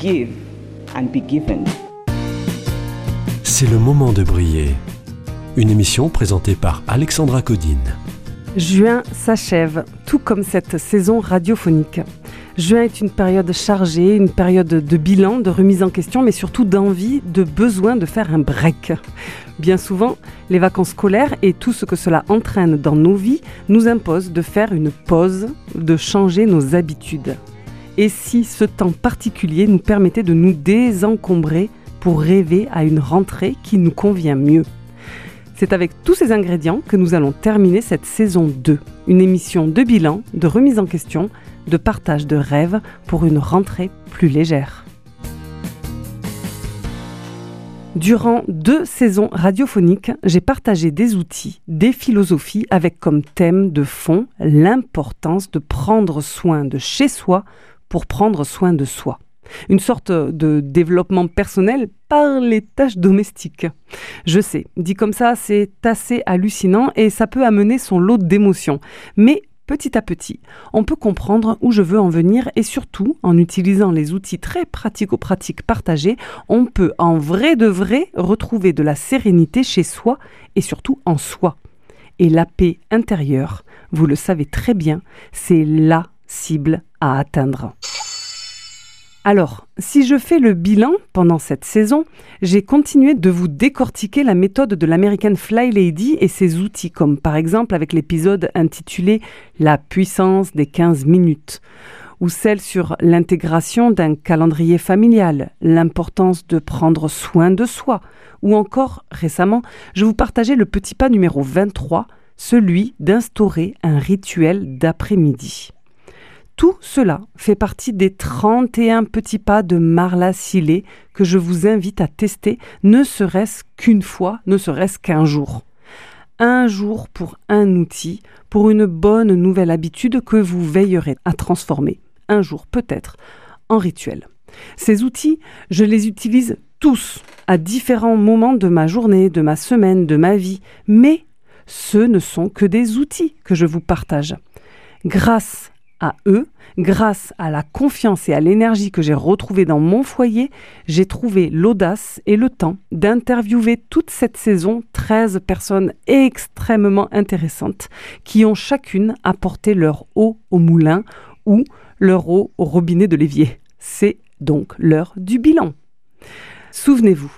Give and be given. C'est le moment de briller. Une émission présentée par Alexandra Codine. Juin s'achève, tout comme cette saison radiophonique. Juin est une période chargée, une période de bilan, de remise en question, mais surtout d'envie, de besoin de faire un break. Bien souvent, les vacances scolaires et tout ce que cela entraîne dans nos vies nous imposent de faire une pause, de changer nos habitudes. Et si ce temps particulier nous permettait de nous désencombrer pour rêver à une rentrée qui nous convient mieux c'est avec tous ces ingrédients que nous allons terminer cette saison 2, une émission de bilan, de remise en question, de partage de rêves pour une rentrée plus légère. Durant deux saisons radiophoniques, j'ai partagé des outils, des philosophies avec comme thème de fond l'importance de prendre soin de chez soi pour prendre soin de soi. Une sorte de développement personnel par les tâches domestiques. Je sais, dit comme ça, c'est assez hallucinant et ça peut amener son lot d'émotions. Mais petit à petit, on peut comprendre où je veux en venir et surtout, en utilisant les outils très pratico-pratiques partagés, on peut en vrai de vrai retrouver de la sérénité chez soi et surtout en soi. Et la paix intérieure, vous le savez très bien, c'est la cible à atteindre. Alors, si je fais le bilan pendant cette saison, j'ai continué de vous décortiquer la méthode de l'American Fly Lady et ses outils, comme par exemple avec l'épisode intitulé La puissance des 15 minutes, ou celle sur l'intégration d'un calendrier familial, l'importance de prendre soin de soi, ou encore récemment, je vous partageais le petit pas numéro 23, celui d'instaurer un rituel d'après-midi. Tout cela fait partie des 31 petits pas de Marla Sillet que je vous invite à tester, ne serait-ce qu'une fois, ne serait-ce qu'un jour. Un jour pour un outil, pour une bonne nouvelle habitude que vous veillerez à transformer, un jour peut-être, en rituel. Ces outils, je les utilise tous à différents moments de ma journée, de ma semaine, de ma vie, mais ce ne sont que des outils que je vous partage. Grâce à eux, grâce à la confiance et à l'énergie que j'ai retrouvée dans mon foyer, j'ai trouvé l'audace et le temps d'interviewer toute cette saison 13 personnes extrêmement intéressantes qui ont chacune apporté leur eau au moulin ou leur eau au robinet de l'évier. C'est donc l'heure du bilan. Souvenez-vous,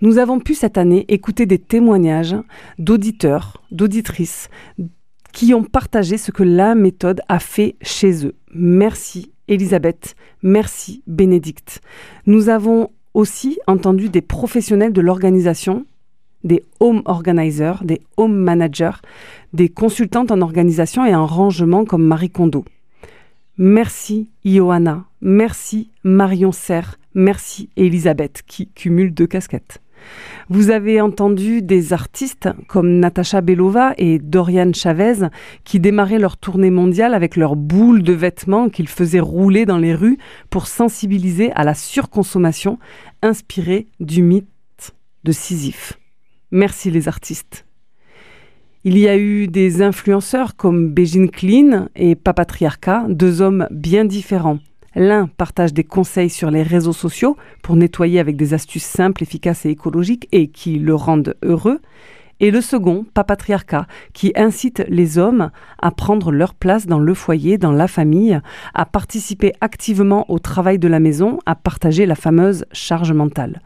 nous avons pu cette année écouter des témoignages d'auditeurs, d'auditrices, qui ont partagé ce que la méthode a fait chez eux. Merci Elisabeth, merci Bénédicte. Nous avons aussi entendu des professionnels de l'organisation, des home organizers, des home managers, des consultantes en organisation et en rangement comme Marie Kondo. Merci Ioana, merci Marion Serre, merci Elisabeth qui cumule deux casquettes. Vous avez entendu des artistes comme Natasha Belova et Dorian Chavez qui démarraient leur tournée mondiale avec leurs boules de vêtements qu'ils faisaient rouler dans les rues pour sensibiliser à la surconsommation inspirée du mythe de Sisyphe. Merci les artistes. Il y a eu des influenceurs comme Beijing Clean et Papatriarca, deux hommes bien différents. L'un partage des conseils sur les réseaux sociaux pour nettoyer avec des astuces simples, efficaces et écologiques et qui le rendent heureux. Et le second, Papatriarcat, qui incite les hommes à prendre leur place dans le foyer, dans la famille, à participer activement au travail de la maison, à partager la fameuse charge mentale.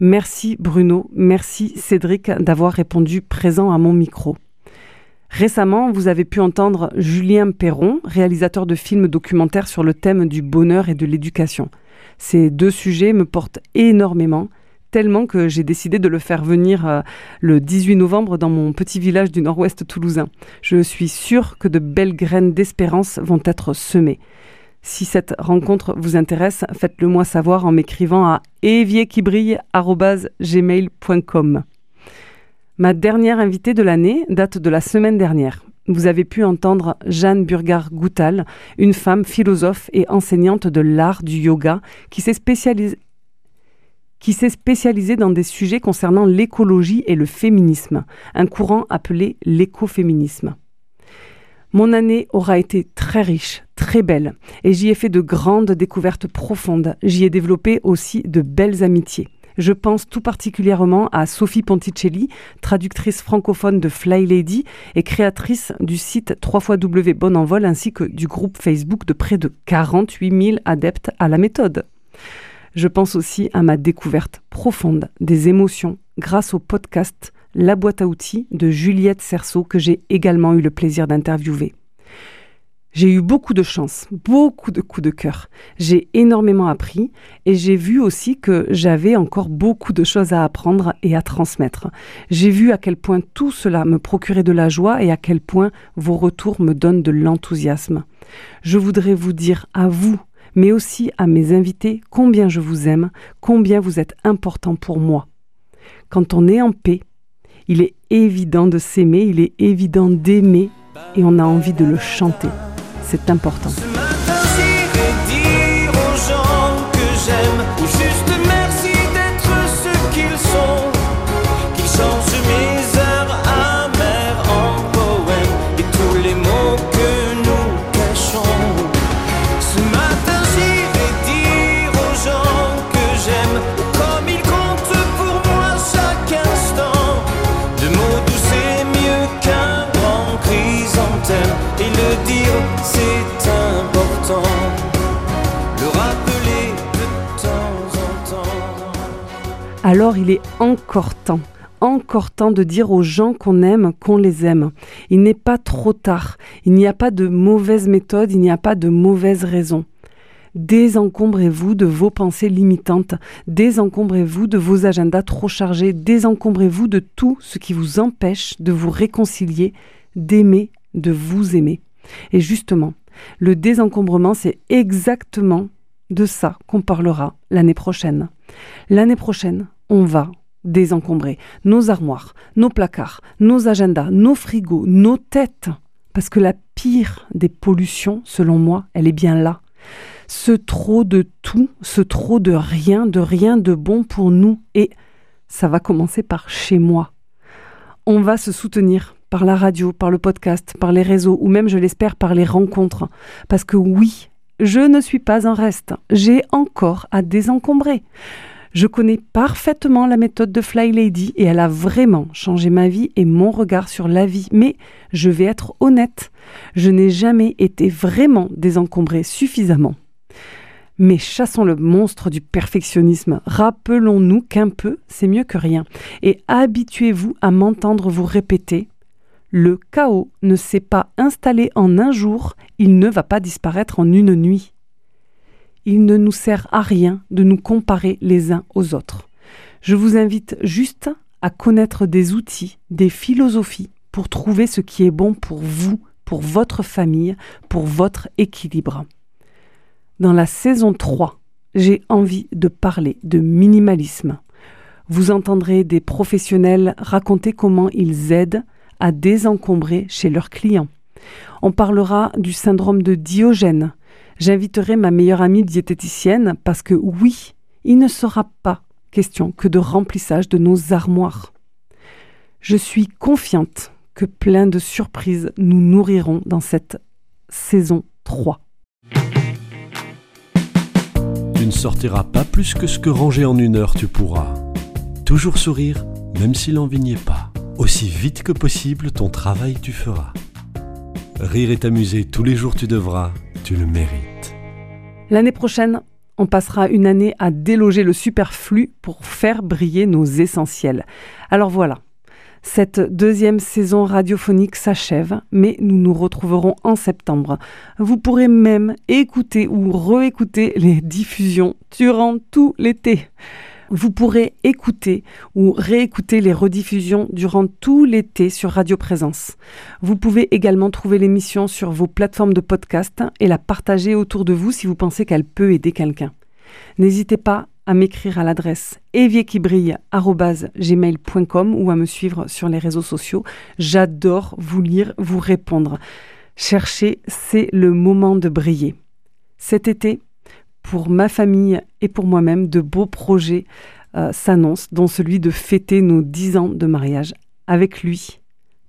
Merci Bruno, merci Cédric d'avoir répondu présent à mon micro. Récemment, vous avez pu entendre Julien Perron, réalisateur de films documentaires sur le thème du bonheur et de l'éducation. Ces deux sujets me portent énormément, tellement que j'ai décidé de le faire venir euh, le 18 novembre dans mon petit village du nord-ouest toulousain. Je suis sûre que de belles graines d'espérance vont être semées. Si cette rencontre vous intéresse, faites-le moi savoir en m'écrivant à évierquibrille.gmail.com. Ma dernière invitée de l'année date de la semaine dernière. Vous avez pu entendre Jeanne Burgard-Goutal, une femme philosophe et enseignante de l'art du yoga qui s'est spécialisée qui s'est spécialisée dans des sujets concernant l'écologie et le féminisme, un courant appelé l'écoféminisme. Mon année aura été très riche, très belle, et j'y ai fait de grandes découvertes profondes. J'y ai développé aussi de belles amitiés. Je pense tout particulièrement à Sophie Ponticelli, traductrice francophone de Fly Lady et créatrice du site 3 W Bon Envol ainsi que du groupe Facebook de près de 48 000 adeptes à la méthode. Je pense aussi à ma découverte profonde des émotions grâce au podcast La boîte à outils de Juliette Cerceau que j'ai également eu le plaisir d'interviewer. J'ai eu beaucoup de chance, beaucoup de coups de cœur. J'ai énormément appris et j'ai vu aussi que j'avais encore beaucoup de choses à apprendre et à transmettre. J'ai vu à quel point tout cela me procurait de la joie et à quel point vos retours me donnent de l'enthousiasme. Je voudrais vous dire à vous, mais aussi à mes invités, combien je vous aime, combien vous êtes important pour moi. Quand on est en paix, il est évident de s'aimer, il est évident d'aimer et on a envie de le chanter. C'est important. Et le dire c'est important. Le rappeler de temps en temps. Alors il est encore temps, encore temps de dire aux gens qu'on aime qu'on les aime. Il n'est pas trop tard, il n'y a pas de mauvaise méthode, il n'y a pas de mauvaise raison. Désencombrez-vous de vos pensées limitantes, désencombrez-vous de vos agendas trop chargés, désencombrez-vous de tout ce qui vous empêche de vous réconcilier, d'aimer, de vous aimer. Et justement, le désencombrement, c'est exactement de ça qu'on parlera l'année prochaine. L'année prochaine, on va désencombrer nos armoires, nos placards, nos agendas, nos frigos, nos têtes. Parce que la pire des pollutions, selon moi, elle est bien là. Ce trop de tout, ce trop de rien, de rien de bon pour nous. Et ça va commencer par chez moi. On va se soutenir par la radio, par le podcast, par les réseaux, ou même, je l'espère, par les rencontres. Parce que oui, je ne suis pas un reste. J'ai encore à désencombrer. Je connais parfaitement la méthode de Fly Lady et elle a vraiment changé ma vie et mon regard sur la vie. Mais je vais être honnête, je n'ai jamais été vraiment désencombrée suffisamment. Mais chassons le monstre du perfectionnisme. Rappelons-nous qu'un peu, c'est mieux que rien. Et habituez-vous à m'entendre vous répéter le chaos ne s'est pas installé en un jour, il ne va pas disparaître en une nuit. Il ne nous sert à rien de nous comparer les uns aux autres. Je vous invite juste à connaître des outils, des philosophies pour trouver ce qui est bon pour vous, pour votre famille, pour votre équilibre. Dans la saison 3, j'ai envie de parler de minimalisme. Vous entendrez des professionnels raconter comment ils aident à désencombrer chez leurs clients. On parlera du syndrome de Diogène. J'inviterai ma meilleure amie diététicienne parce que oui, il ne sera pas question que de remplissage de nos armoires. Je suis confiante que plein de surprises nous nourriront dans cette saison 3. Tu ne sortiras pas plus que ce que ranger en une heure tu pourras. Toujours sourire, même si l'envie n'y est pas. Aussi vite que possible, ton travail tu feras. Rire et t'amuser tous les jours tu devras, tu le mérites. L'année prochaine, on passera une année à déloger le superflu pour faire briller nos essentiels. Alors voilà, cette deuxième saison radiophonique s'achève, mais nous nous retrouverons en septembre. Vous pourrez même écouter ou réécouter les diffusions durant tout l'été. Vous pourrez écouter ou réécouter les rediffusions durant tout l'été sur Radio Présence. Vous pouvez également trouver l'émission sur vos plateformes de podcast et la partager autour de vous si vous pensez qu'elle peut aider quelqu'un. N'hésitez pas à m'écrire à l'adresse évierquibrille.gmail.com ou à me suivre sur les réseaux sociaux. J'adore vous lire, vous répondre. Chercher, c'est le moment de briller. Cet été, pour ma famille et pour moi-même, de beaux projets euh, s'annoncent, dont celui de fêter nos 10 ans de mariage avec lui.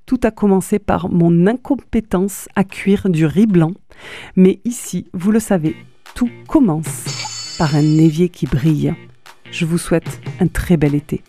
Tout a commencé par mon incompétence à cuire du riz blanc, mais ici, vous le savez, tout commence par un évier qui brille. Je vous souhaite un très bel été.